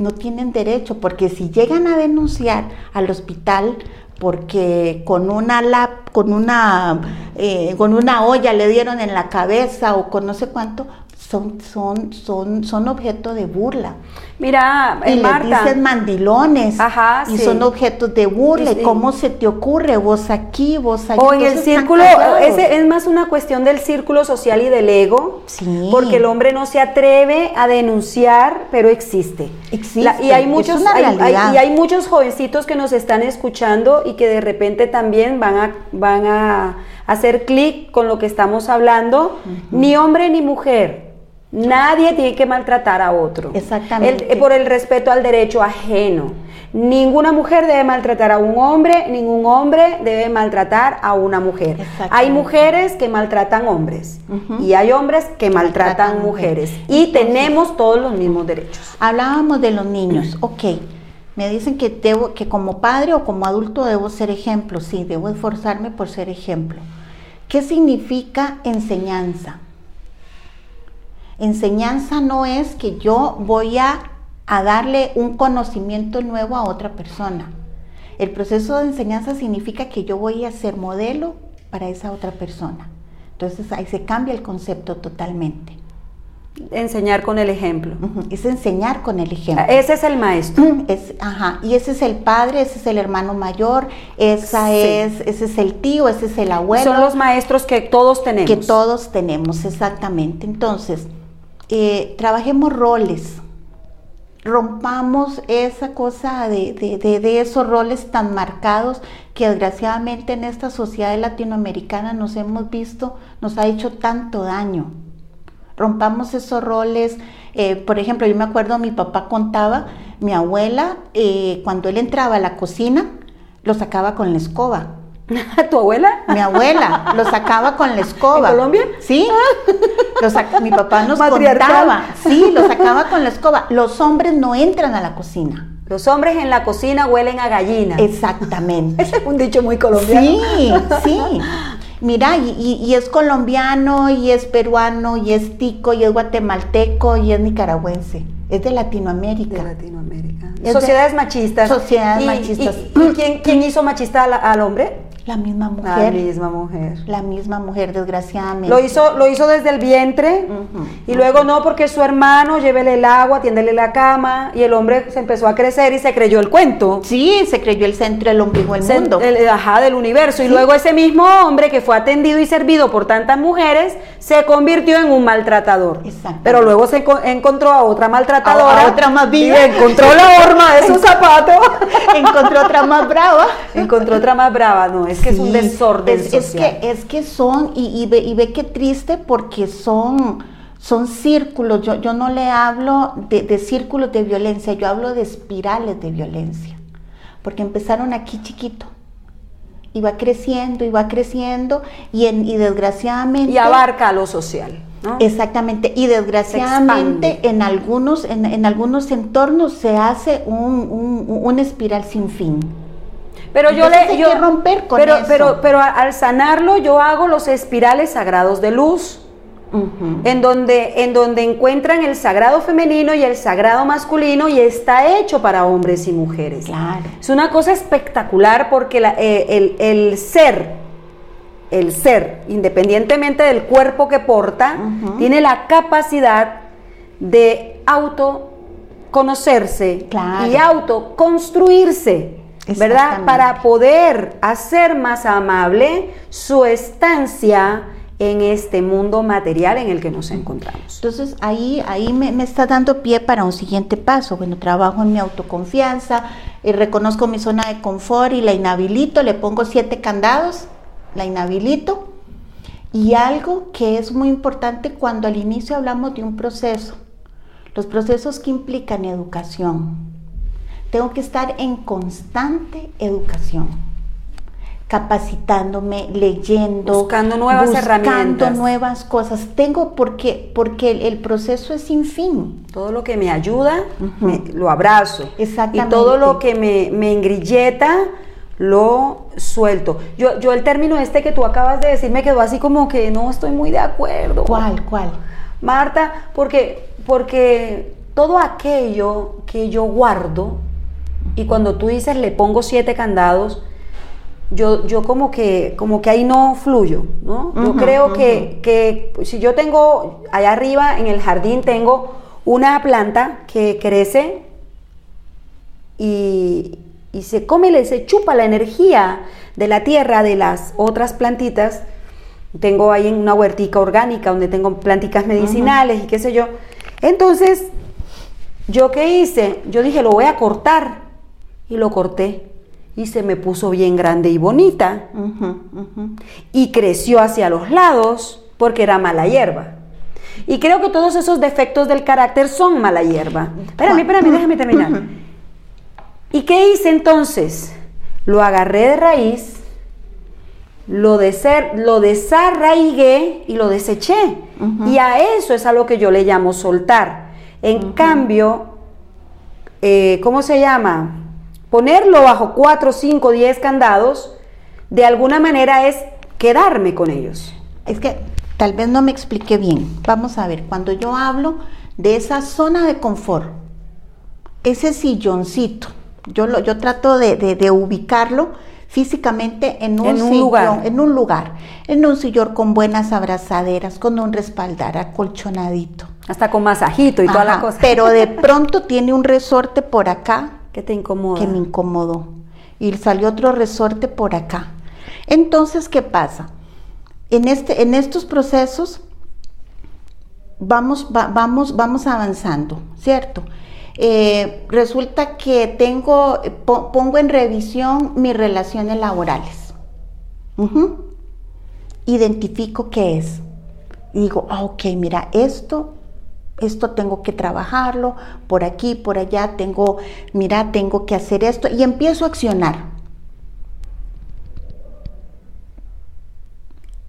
no tienen derecho, porque si llegan a denunciar al hospital porque con una lap, con una eh, con una olla le dieron en la cabeza o con no sé cuánto, son, son, son, son objeto de burla. Mira, y Marta. les dicen mandilones. Ajá, y son objetos de burla. ¿Cómo se te ocurre? Vos aquí, vos allá. O en el círculo, ese es más una cuestión del círculo social y del ego. Sí. Porque el hombre no se atreve a denunciar, pero existe. Existe. y hay muchos, y hay muchos jovencitos que nos están escuchando y que de repente también van a, van a hacer clic con lo que estamos hablando. Ni hombre ni mujer Nadie tiene que maltratar a otro. Exactamente. por el respeto al derecho ajeno. Ninguna mujer debe maltratar a un hombre, ningún hombre debe maltratar a una mujer. Hay mujeres que maltratan hombres y hay hombres que maltratan, mujeres. Y tenemos todos los mismos derechos. Hablábamos de los niños, ok. Me dicen que, debo, que como padre o como adulto debo ser ejemplo. Sí, debo esforzarme por ser ejemplo. ¿Qué significa enseñanza? Enseñanza no es que yo voy a, darle un conocimiento nuevo a otra persona. El proceso de enseñanza significa que yo voy a ser modelo para esa otra persona. Entonces ahí se cambia el concepto totalmente. Enseñar con el ejemplo. Es enseñar con el ejemplo. Ese es el maestro. Es, ajá. Y ese es el padre, ese es el hermano mayor, esa es, ese es el tío, ese es el abuelo. Son los maestros que todos tenemos. Que todos tenemos, exactamente. Entonces, eh, trabajemos roles, rompamos esa cosa de, de, esos roles tan marcados que desgraciadamente en esta sociedad latinoamericana nos hemos visto, nos ha hecho tanto daño. Rompamos esos roles. Eh, por ejemplo, yo me acuerdo, mi papá contaba, mi abuela, eh, cuando él entraba a la cocina, lo sacaba con la escoba ¿Tu abuela? Mi abuela, lo sacaba con la escoba. ¿En Colombia? Sí. mi papá nos contaba. Sí, lo sacaba con la escoba. Los hombres no entran a la cocina. Los hombres en la cocina huelen a gallina. Exactamente. Ese es un dicho muy colombiano. Sí, sí. Mira, y, es colombiano, y es peruano, y es tico, y es guatemalteco, y es nicaragüense. Es de Latinoamérica. De Latinoamérica. Sociedades machistas. Sociedades machistas. ¿Y, quién, quién, hizo machista al hombre? La misma mujer. La misma mujer. La misma mujer, desgraciadamente. Lo hizo, lo hizo desde el vientre y luego no porque su hermano, llévele el agua, tiéndele la cama y el hombre se empezó a crecer y se creyó el cuento. Sí, se creyó el centro del ombligo del mundo. El, ajá, del universo. Y luego ese mismo hombre que fue atendido y servido por tantas mujeres se convirtió en un maltratador. Exacto. Pero luego se encontró a otra maltratadora. A, otra más viva. Y encontró la horma de sus zapatos. encontró otra más brava. encontró otra más brava, no es que es un desorden es, que, es que son, y, ve, y ve qué triste porque son, son círculos. Yo, yo no le hablo de, de círculos de violencia, yo hablo de espirales de violencia. Porque empezaron aquí chiquito y va creciendo y va creciendo y, en, y desgraciadamente... Y abarca lo social. ¿no? Exactamente, y desgraciadamente en algunos, en, en, algunos entornos se hace un, un, una espiral sin fin. Pero yo le hay yo, que romper con pero, eso. Pero, pero al sanarlo yo hago los espirales sagrados de luz. Uh -huh. en, donde, en donde encuentran el sagrado femenino y el sagrado masculino y está hecho para hombres y mujeres. Claro. Es una cosa espectacular porque la, eh, el, el, ser, el ser, independientemente del cuerpo que porta, uh -huh. tiene la capacidad de autoconocerse claro. y autoconstruirse. ¿Verdad? Para poder hacer más amable su estancia en este mundo material en el que nos encontramos. Entonces ahí, ahí me, me, está dando pie para un siguiente paso. Bueno, trabajo en mi autoconfianza, y reconozco mi zona de confort y la inhabilito, le pongo siete candados, la inhabilito. Y algo que es muy importante cuando al inicio hablamos de un proceso, los procesos que implican educación. Tengo que estar en constante educación capacitándome, leyendo, buscando nuevas buscando herramientas, nuevas cosas. Tengo porque porque el, el, proceso es sin fin. Todo lo que me ayuda, uh -huh. me, lo abrazo. Exactamente. Y todo lo que me, me engrilleta, lo suelto. Yo, yo el término este que tú acabas de decir me quedó así como que no estoy muy de acuerdo. ¿Cuál? ¿Cuál? Marta, porque, porque todo aquello que yo guardo, y cuando tú dices le pongo siete candados, yo, yo como que como que ahí no fluyo, ¿no? Yo uh -huh, creo uh -huh. que, que si yo tengo allá arriba en el jardín tengo una planta que crece y, y se come, se chupa la energía de la tierra de las otras plantitas. Tengo ahí una huertica orgánica donde tengo plantitas medicinales uh -huh. y qué sé yo. Entonces, ¿yo qué hice? Yo dije, lo voy a cortar y lo corté y se me puso bien grande y bonita uh -huh, uh -huh. y creció hacia los lados porque era mala hierba. Y creo que todos esos defectos del carácter son mala hierba. Espérame, espérame, déjame terminar. Uh -huh. ¿Y qué hice entonces? Lo agarré de raíz, lo, deser, lo desarraigué y lo deseché. Y a eso es a lo que yo le llamo soltar. En cambio, eh, ¿cómo se llama? Ponerlo bajo 4, 5, 10 candados, de alguna manera es quedarme con ellos. Es que tal vez no me expliqué bien. Vamos a ver, cuando yo hablo de esa zona de confort, ese silloncito, yo, lo, yo trato de, de, de ubicarlo físicamente en un, en un sillón, lugar. en un lugar, en un sillón con buenas abrazaderas, con un respaldar acolchonadito. Hasta con masajito y Ajá, toda la cosa. Pero de pronto tiene un resorte por acá que te incomoda. Que me incomodó. Y salió otro resorte por acá. Entonces, ¿qué pasa? En, este, en estos procesos vamos, va, vamos, vamos avanzando, ¿cierto? Eh, resulta que tengo, po, pongo en revisión mis relaciones laborales. Identifico qué es. Y digo, ah, ok, mira, esto esto tengo que trabajarlo, por aquí, por allá, tengo, mira, tengo que hacer esto y empiezo a accionar.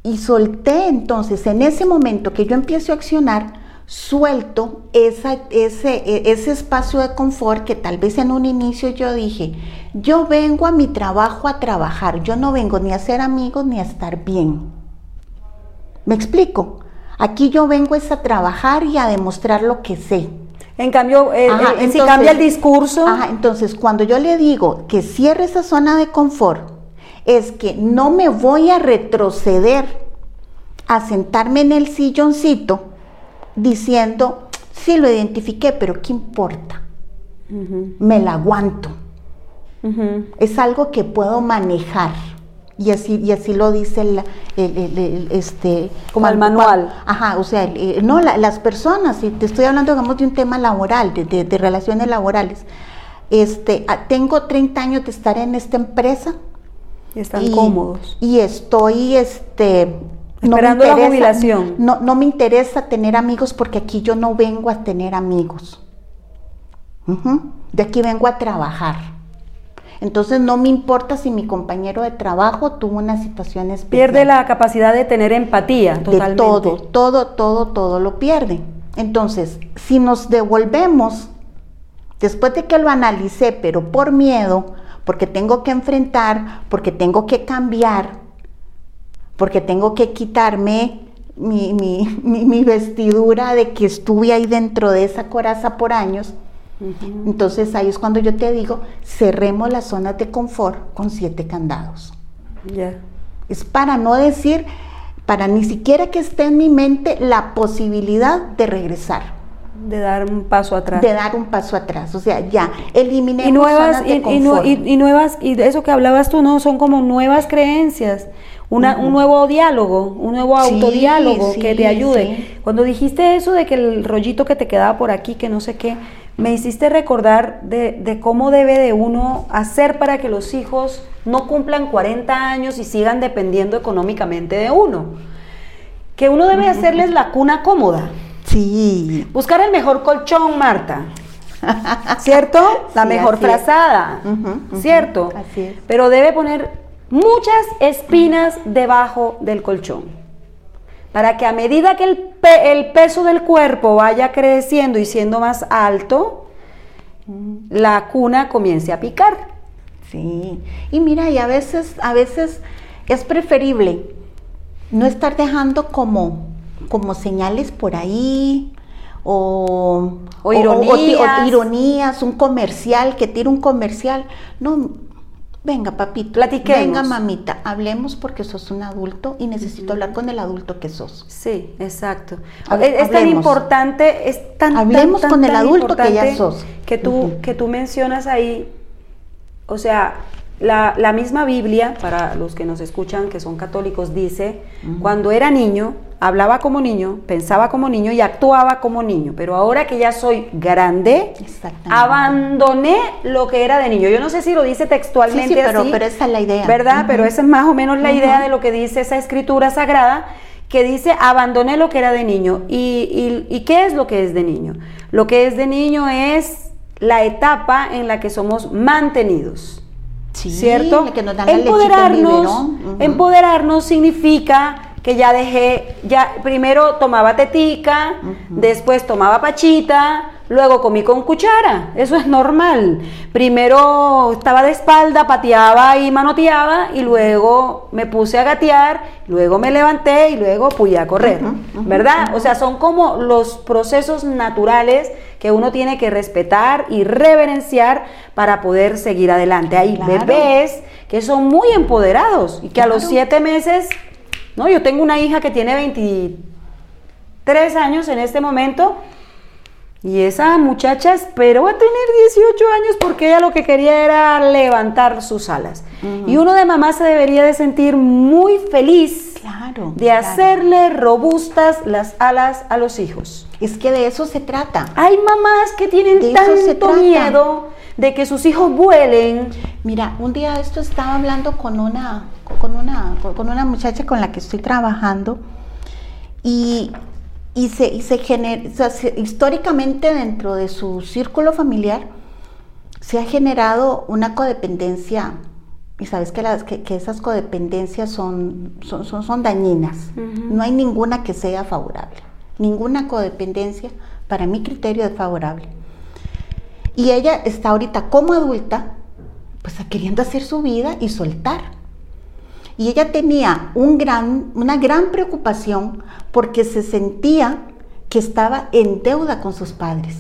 Y solté entonces, en ese momento que yo empiezo a accionar, suelto esa, ese, ese espacio de confort que tal vez en un inicio yo dije, yo vengo a mi trabajo a trabajar, yo no vengo ni a ser amigos ni a estar bien. ¿Me explico? Aquí yo vengo es a trabajar y a demostrar lo que sé. En cambio, eh, Ajá, eh, si cambia el discurso, Ajá, entonces cuando yo le digo que cierre esa zona de confort, es que no me voy a retroceder a sentarme en el silloncito diciendo, sí lo identifiqué, pero ¿qué importa? Me la aguanto. Es algo que puedo manejar. Y así, y así lo dice el, el- el- el- este Como el manual. ajá, o sea, no, la- las personas, y te estoy hablando, digamos, de un tema laboral, de, de- de relaciones laborales. Este, ah, tengo 30 años de estar en esta empresa. y están y, cómodos. Y estoy, este... Esperando la jubilación. No, no me interesa tener amigos porque aquí yo no vengo a tener amigos. Ujú. De aquí vengo a trabajar. Entonces no me importa si mi compañero de trabajo tuvo una situación especial. Pierde la capacidad de tener empatía totalmente. De todo, todo, todo, todo lo pierde. Entonces, si nos devolvemos, después de que lo analicé, pero por miedo, porque tengo que enfrentar, porque tengo que cambiar, porque tengo que quitarme mi, mi, vestidura de que estuve ahí dentro de esa coraza por años, entonces ahí es cuando yo te digo, cerremos las zonas de confort con siete candados. Es para no decir, para ni siquiera que esté en mi mente la posibilidad de regresar. De dar un paso atrás. De dar un paso atrás. O sea, ya, eliminemos y nuevas, y, y, nuevas, y de eso que hablabas tú, ¿no? Son como nuevas creencias. Una, Un nuevo diálogo, un nuevo autodiálogo que te ayude. Cuando dijiste eso de que el rollito que te quedaba por aquí, que no sé qué, me hiciste recordar de, cómo debe de uno hacer para que los hijos no cumplan 40 años y sigan dependiendo económicamente de uno. Que uno debe hacerles la cuna cómoda. Sí. Buscar el mejor colchón, Marta. ¿Cierto? La mejor frazada. ¿Cierto? Así es. Pero debe poner muchas espinas debajo del colchón para que a medida que el, el, peso del cuerpo vaya creciendo y siendo más alto, la cuna comience a picar. Sí, y mira, y a veces, a veces es preferible no estar dejando como, como señales por ahí, o, o, ironías. ironías, un comercial, que tira un comercial. No, Venga, papito. Platiquemos. Venga, mamita, hablemos porque sos un adulto y necesito hablar con el adulto que sos. Sí, exacto. es, tan importante, es tan Hablemos con el adulto que ya sos. Que tú, que tú mencionas ahí, o sea, la, la, misma Biblia, para los que nos escuchan que son católicos, dice, cuando era niño, hablaba como niño, pensaba como niño y actuaba como niño, pero ahora que ya soy grande, abandoné lo que era de niño. Yo no sé si lo dice textualmente pero, así, pero esa es la idea. ¿Verdad? Pero esa es más o menos la idea de lo que dice esa escritura sagrada que dice abandoné lo que era de niño. ¿Y, y, y qué es lo que es de niño? Lo que es de niño es la etapa en la que somos mantenidos. ¿Cierto? empoderarnos, empoderarnos significa que ya dejé, ya primero tomaba tetica, después tomaba pachita, luego comí con cuchara, eso es normal. Primero estaba de espalda, pateaba y manoteaba y luego me puse a gatear, luego me levanté y luego fui a correr, ¿verdad? O sea, son como los procesos naturales que uno tiene que respetar y reverenciar para poder seguir adelante. Hay bebés que son muy empoderados y que a los siete meses ¿no? Yo tengo una hija que tiene 23 años en este momento y esa muchacha esperó a tener 18 años porque ella lo que quería era levantar sus alas. Y uno de mamá se debería de sentir muy feliz claro, de hacerle robustas las alas a los hijos. Es que de eso se trata. Hay mamás que tienen tanto miedo de que sus hijos vuelen. Mira, un día esto estaba hablando con una, con una, con una muchacha con la que estoy trabajando y, y se, y se genera, históricamente dentro de su círculo familiar se ha generado una codependencia y sabes que, las, que, esas codependencias son, son, son, dañinas. No hay ninguna que sea favorable. Ninguna codependencia, para mi criterio, es favorable. Y ella está ahorita como adulta, pues queriendo hacer su vida y soltar. Y ella tenía un gran, una gran preocupación porque se sentía que estaba en deuda con sus padres.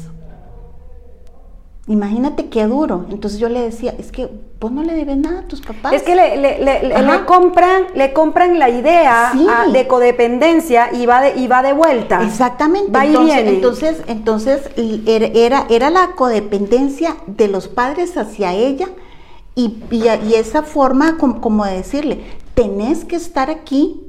Imagínate qué duro. Entonces yo le decía, es que vos no le debes nada a tus papás. Es que le, compran, le compran la idea de codependencia y va de, y va de vuelta. Exactamente. entonces, entonces, era, era la codependencia de los padres hacia ella y, y, esa forma como, como de decirle, tenés que estar aquí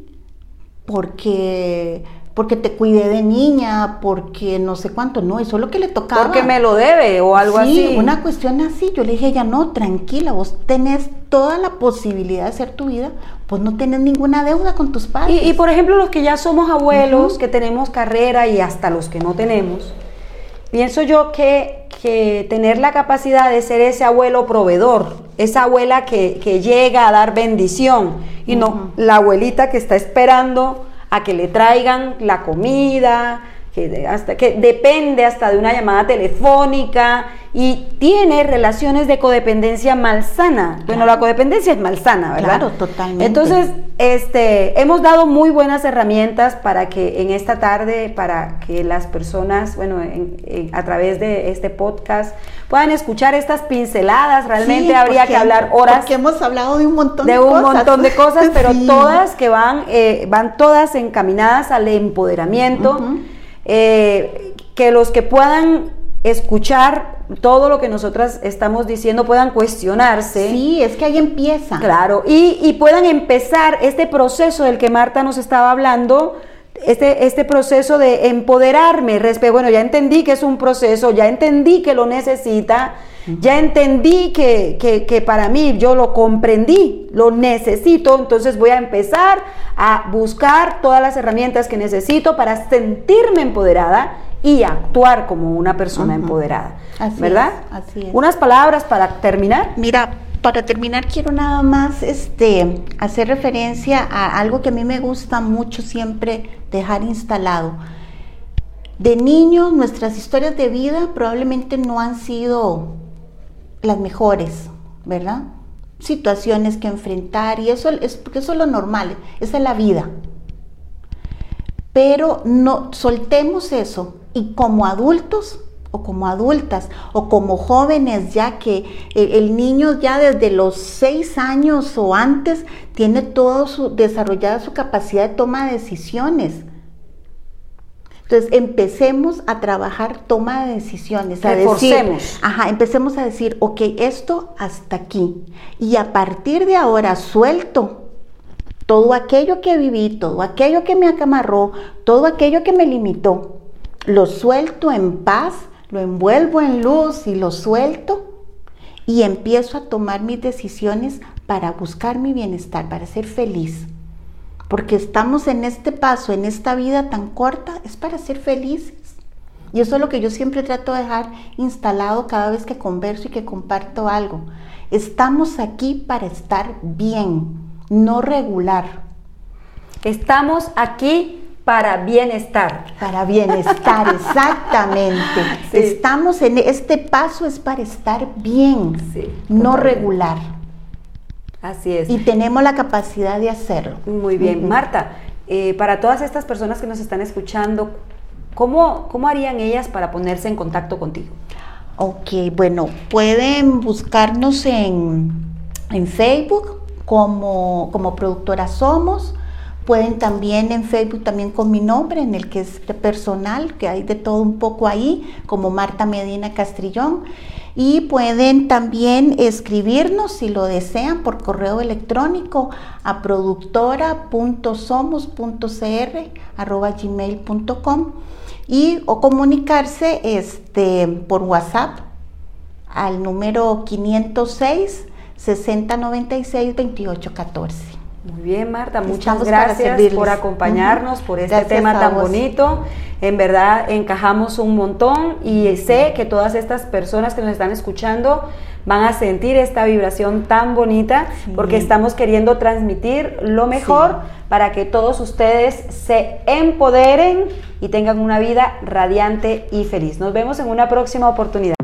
porque porque te cuidé de niña, porque no sé cuánto, no, eso es lo que le tocaba. Porque me lo debe o algo así. Sí, una cuestión así. Yo le dije a ella, no, tranquila, vos tenés toda la posibilidad de hacer tu vida, pues no tenés ninguna deuda con tus padres. Y, por ejemplo, los que ya somos abuelos, que tenemos carrera y hasta los que no tenemos, pienso yo que, que tener la capacidad de ser ese abuelo proveedor, esa abuela que, que llega a dar bendición y no la abuelita que está esperando a que le traigan la comida, que, hasta, que depende hasta de una llamada telefónica y tiene relaciones de codependencia malsana. Bueno, la codependencia es malsana, ¿verdad? Claro, totalmente. Entonces, este, hemos dado muy buenas herramientas para que en esta tarde, para que las personas, bueno, a través de este podcast, puedan escuchar estas pinceladas. Realmente habría que hablar horas. Porque hemos hablado de un montón de, cosas. De un montón de cosas, pero todas que van, eh, van todas encaminadas al empoderamiento. Eh, que los que puedan escuchar todo lo que nosotras estamos diciendo puedan cuestionarse. Sí, es que ahí empieza. Claro, y, puedan empezar este proceso del que Marta nos estaba hablando, este, este proceso de empoderarme. Bueno, ya entendí que es un proceso, ya entendí que lo necesita, ya entendí que, que, para mí yo lo comprendí, lo necesito, entonces voy a empezar a buscar todas las herramientas que necesito para sentirme empoderada y actuar como una persona empoderada. ¿Verdad? así es. Unas palabras para terminar. Mira, para terminar quiero nada más este, hacer referencia a algo que a mí me gusta mucho siempre dejar instalado. De niños nuestras historias de vida probablemente no han sido las mejores, ¿verdad? Situaciones que enfrentar y eso es porque eso es lo normal, esa es la vida. Pero no soltemos eso y como adultos o como adultas o como jóvenes ya que el, niño ya desde los seis años o antes tiene todo su desarrollada su capacidad de toma de decisiones entonces, empecemos a trabajar toma de decisiones. A decir, ajá, empecemos a decir, ok, esto hasta aquí. Y a partir de ahora suelto todo aquello que viví, todo aquello que me acamarró, todo aquello que me limitó. Lo suelto en paz, lo envuelvo en luz y lo suelto. Y empiezo a tomar mis decisiones para buscar mi bienestar, para ser feliz porque estamos en este paso, en esta vida tan corta, es para ser felices. Y eso es lo que yo siempre trato de dejar instalado cada vez que converso y que comparto algo. Estamos aquí para estar bien, no regular. Estamos aquí para bienestar. Para bienestar, exactamente. Estamos en este paso es para estar bien, no regular. Así es. Y tenemos la capacidad de hacerlo. Muy bien. Marta, eh, para todas estas personas que nos están escuchando, ¿cómo, ¿cómo harían ellas para ponerse en contacto contigo? Ok, bueno, pueden buscarnos en, en Facebook como, como productora Somos. Pueden también en Facebook también con mi nombre, en el que es personal, que hay de todo un poco ahí, como Marta Medina Castrillón y pueden también escribirnos si lo desean por correo electrónico a productora.somos.cr y o comunicarse este, por WhatsApp al número 506 6096 2814. Muy bien, Marta, muchas gracias por acompañarnos, por este tema tan bonito. En verdad encajamos un montón y sé que todas estas personas que nos están escuchando van a sentir esta vibración tan bonita porque estamos queriendo transmitir lo mejor para que todos ustedes se empoderen y tengan una vida radiante y feliz. Nos vemos en una próxima oportunidad.